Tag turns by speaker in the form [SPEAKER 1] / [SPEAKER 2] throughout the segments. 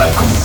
[SPEAKER 1] Welcome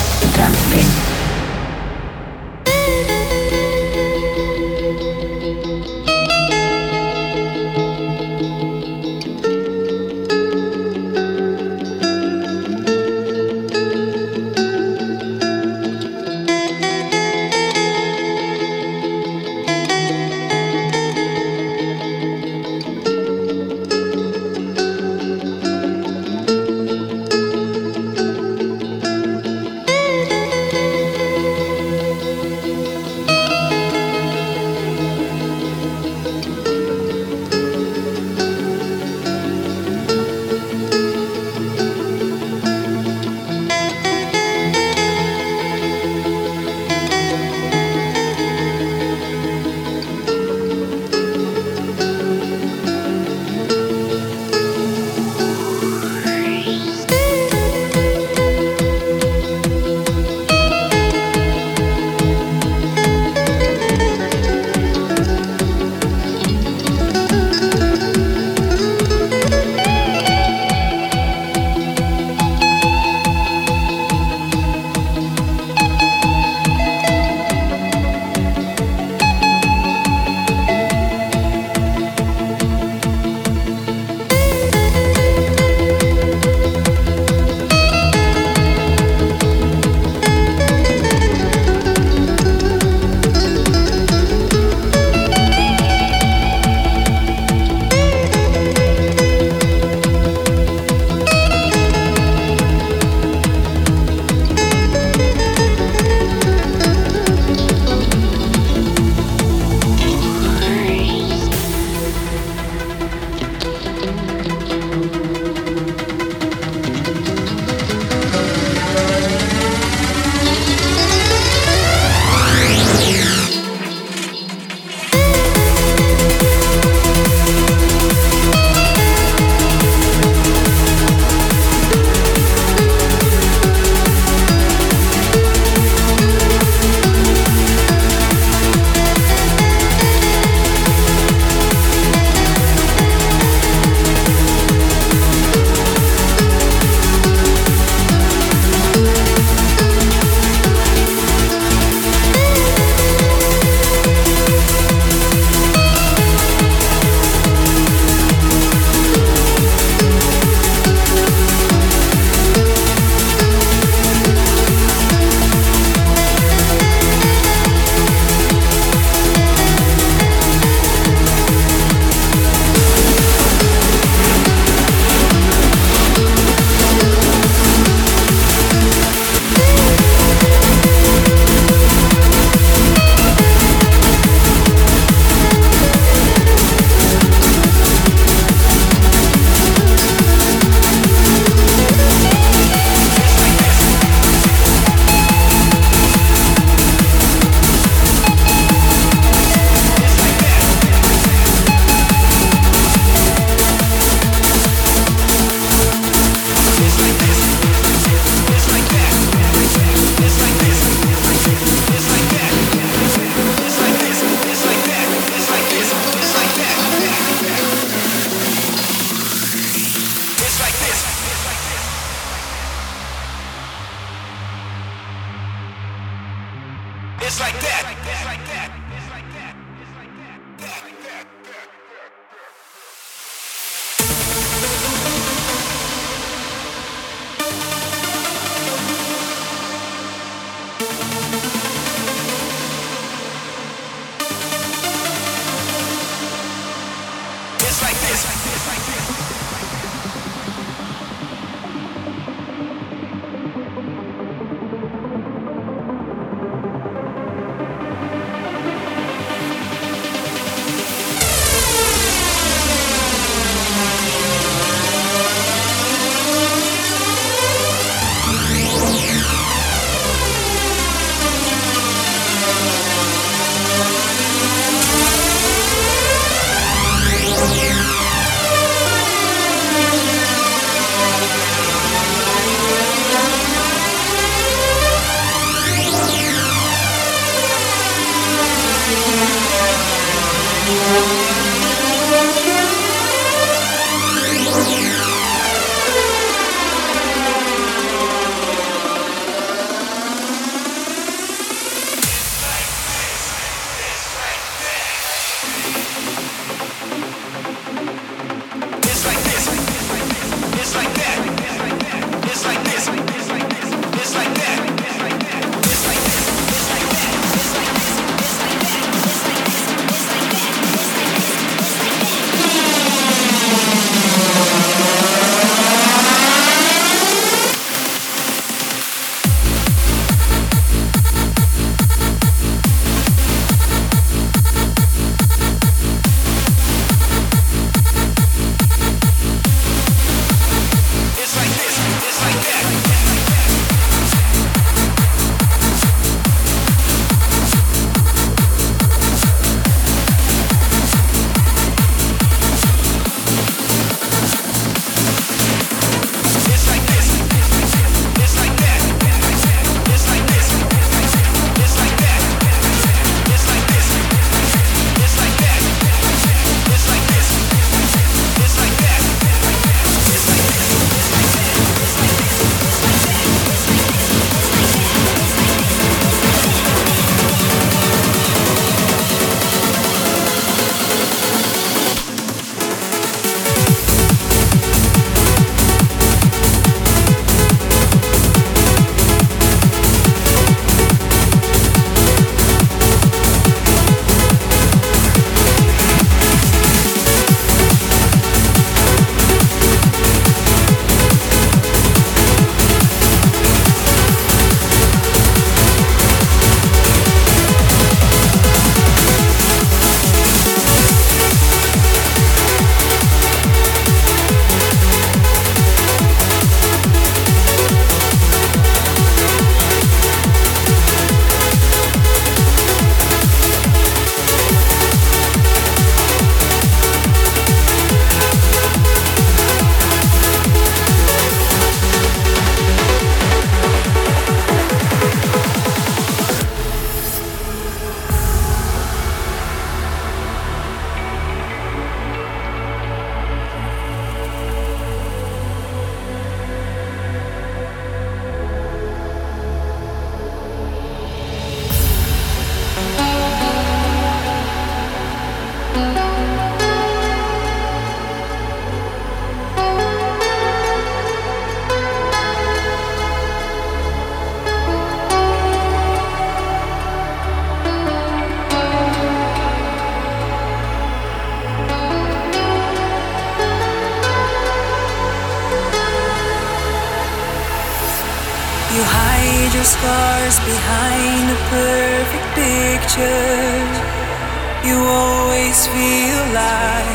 [SPEAKER 1] You always feel like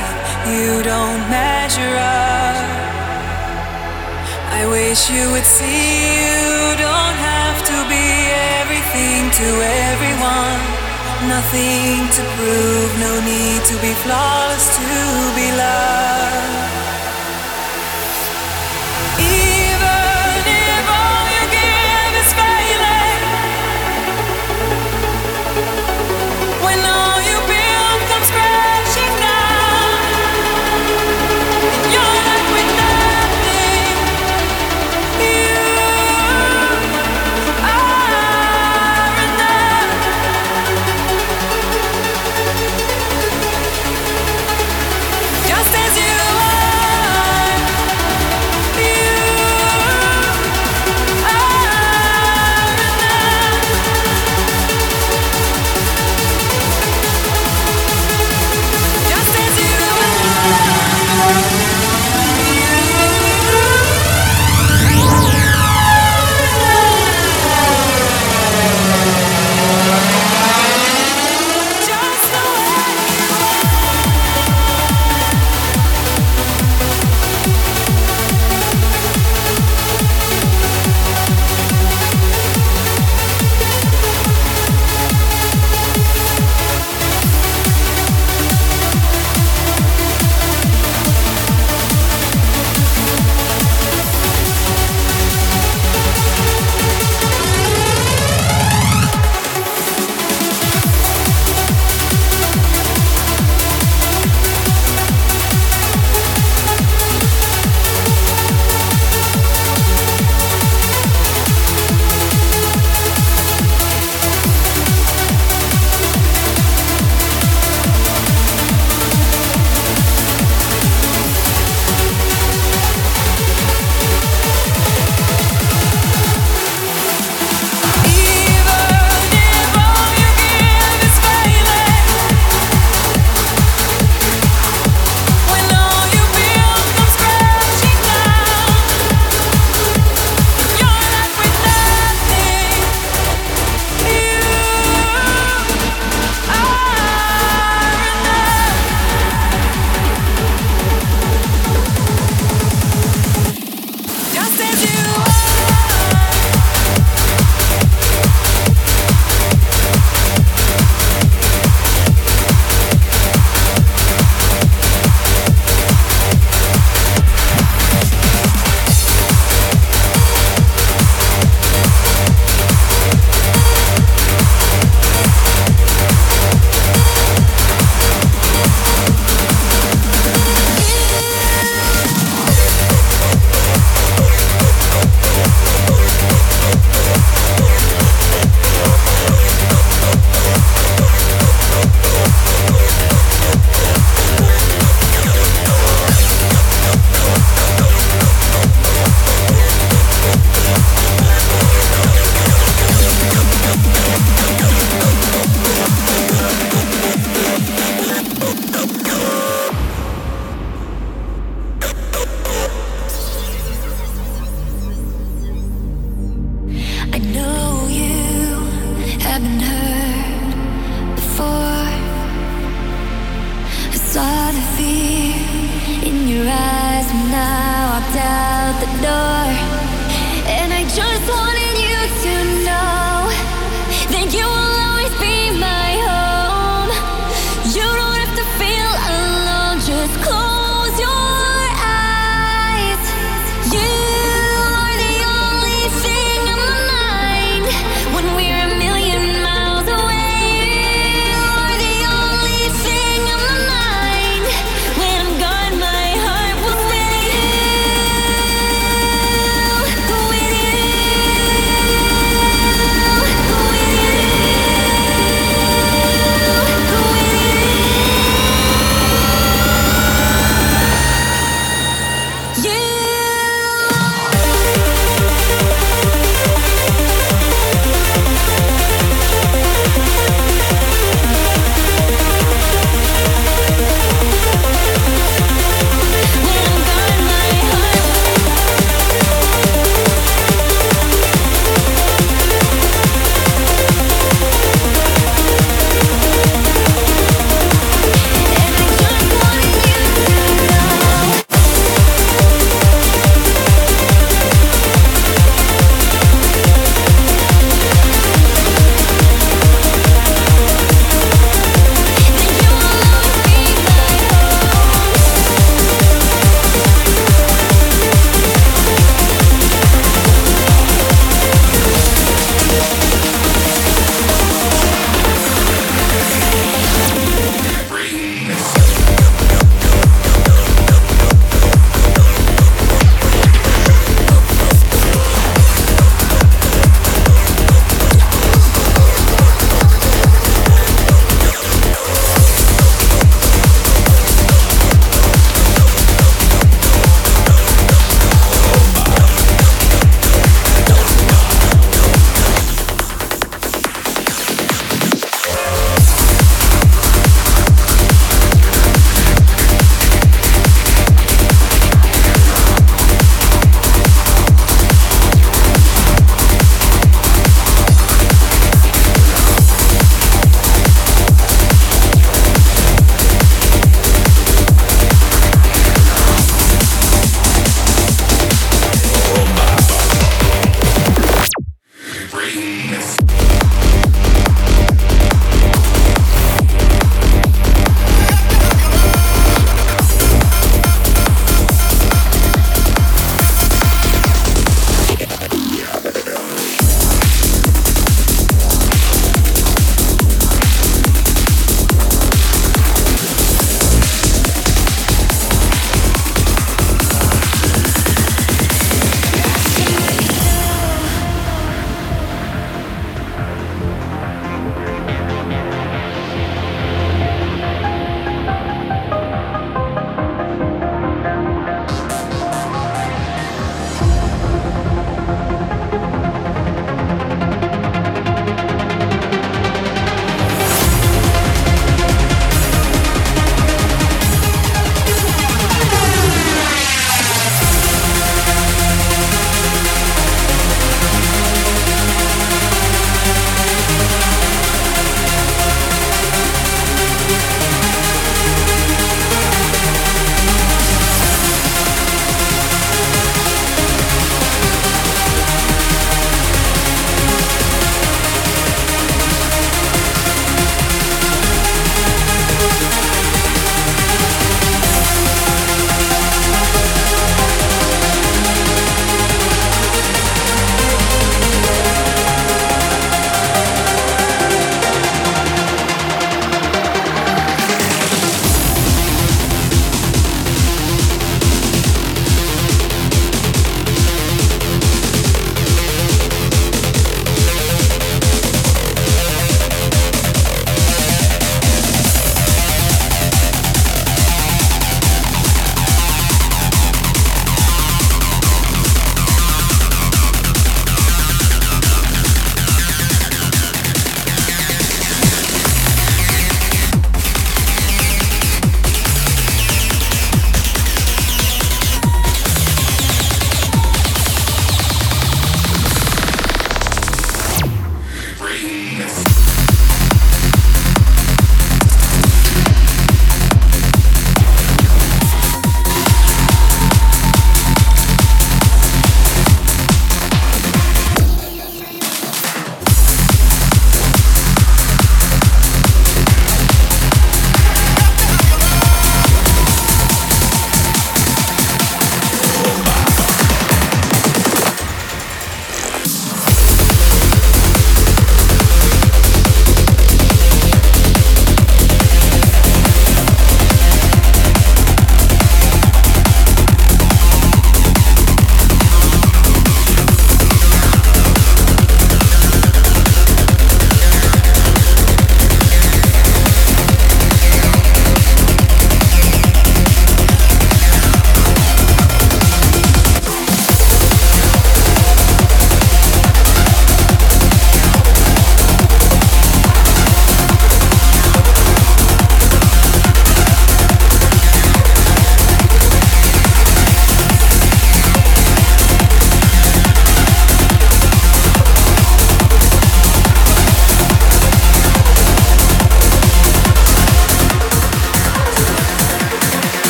[SPEAKER 1] you don't measure up. I wish you would see you don't have to be everything to everyone. Nothing to prove, no need to be flawless to be loved.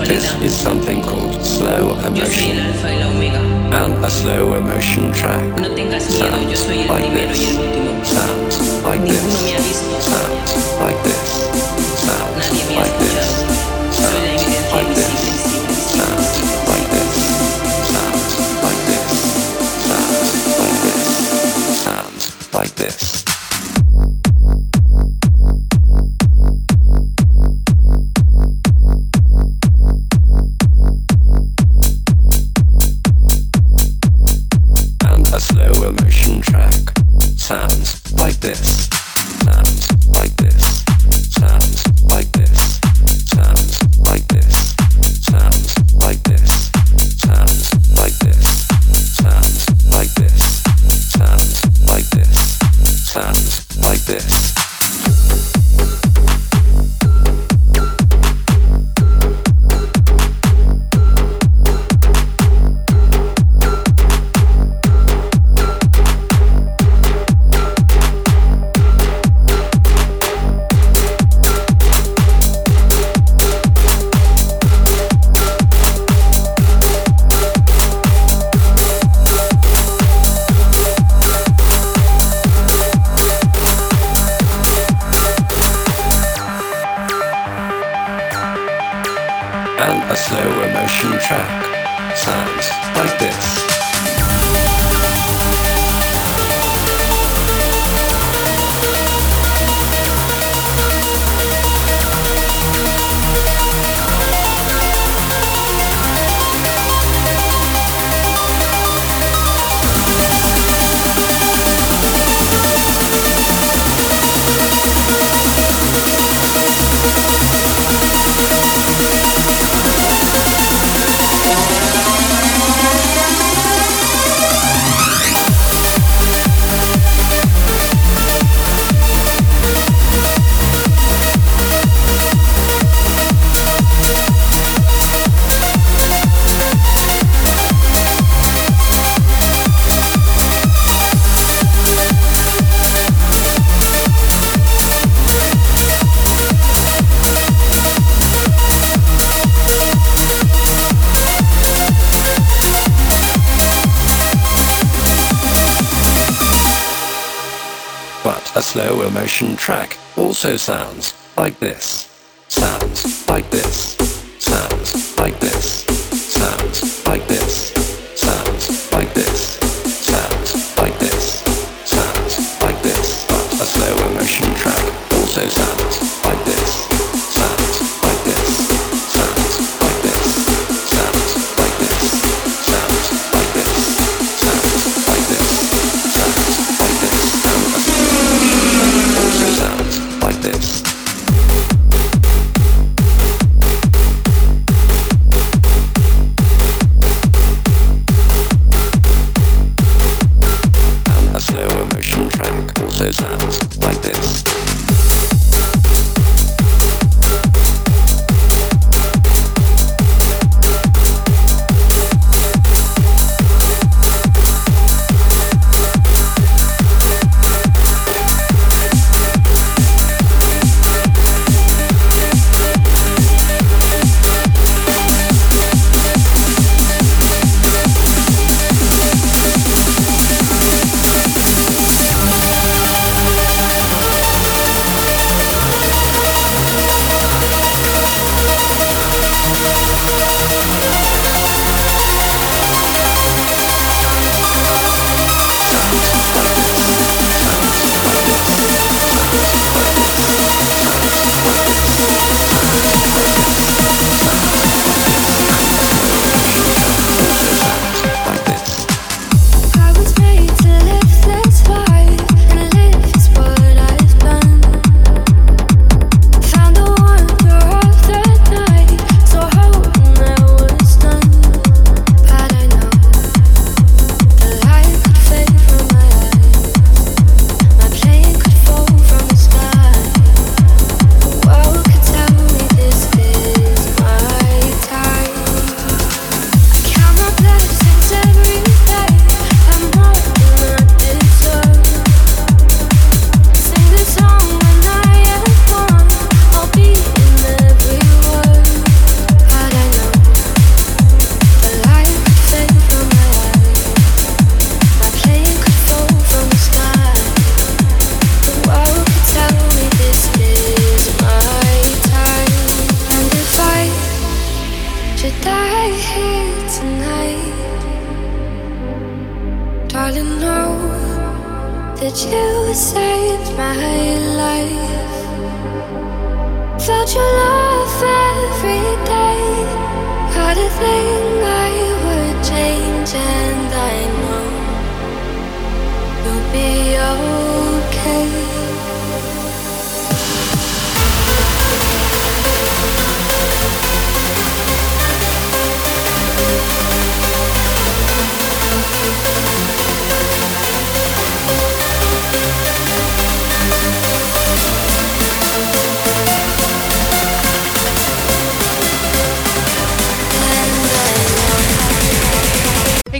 [SPEAKER 2] This is something called slow emotion. And a slow emotion track sounds like this, sounds like this, sounds like this, sounds like this. Sounds like this. Sounds like this. Sounds like this. Sounds like this. Sounds like this.
[SPEAKER 3] Sounds like this. Sounds like this. But a slower motion track also sounds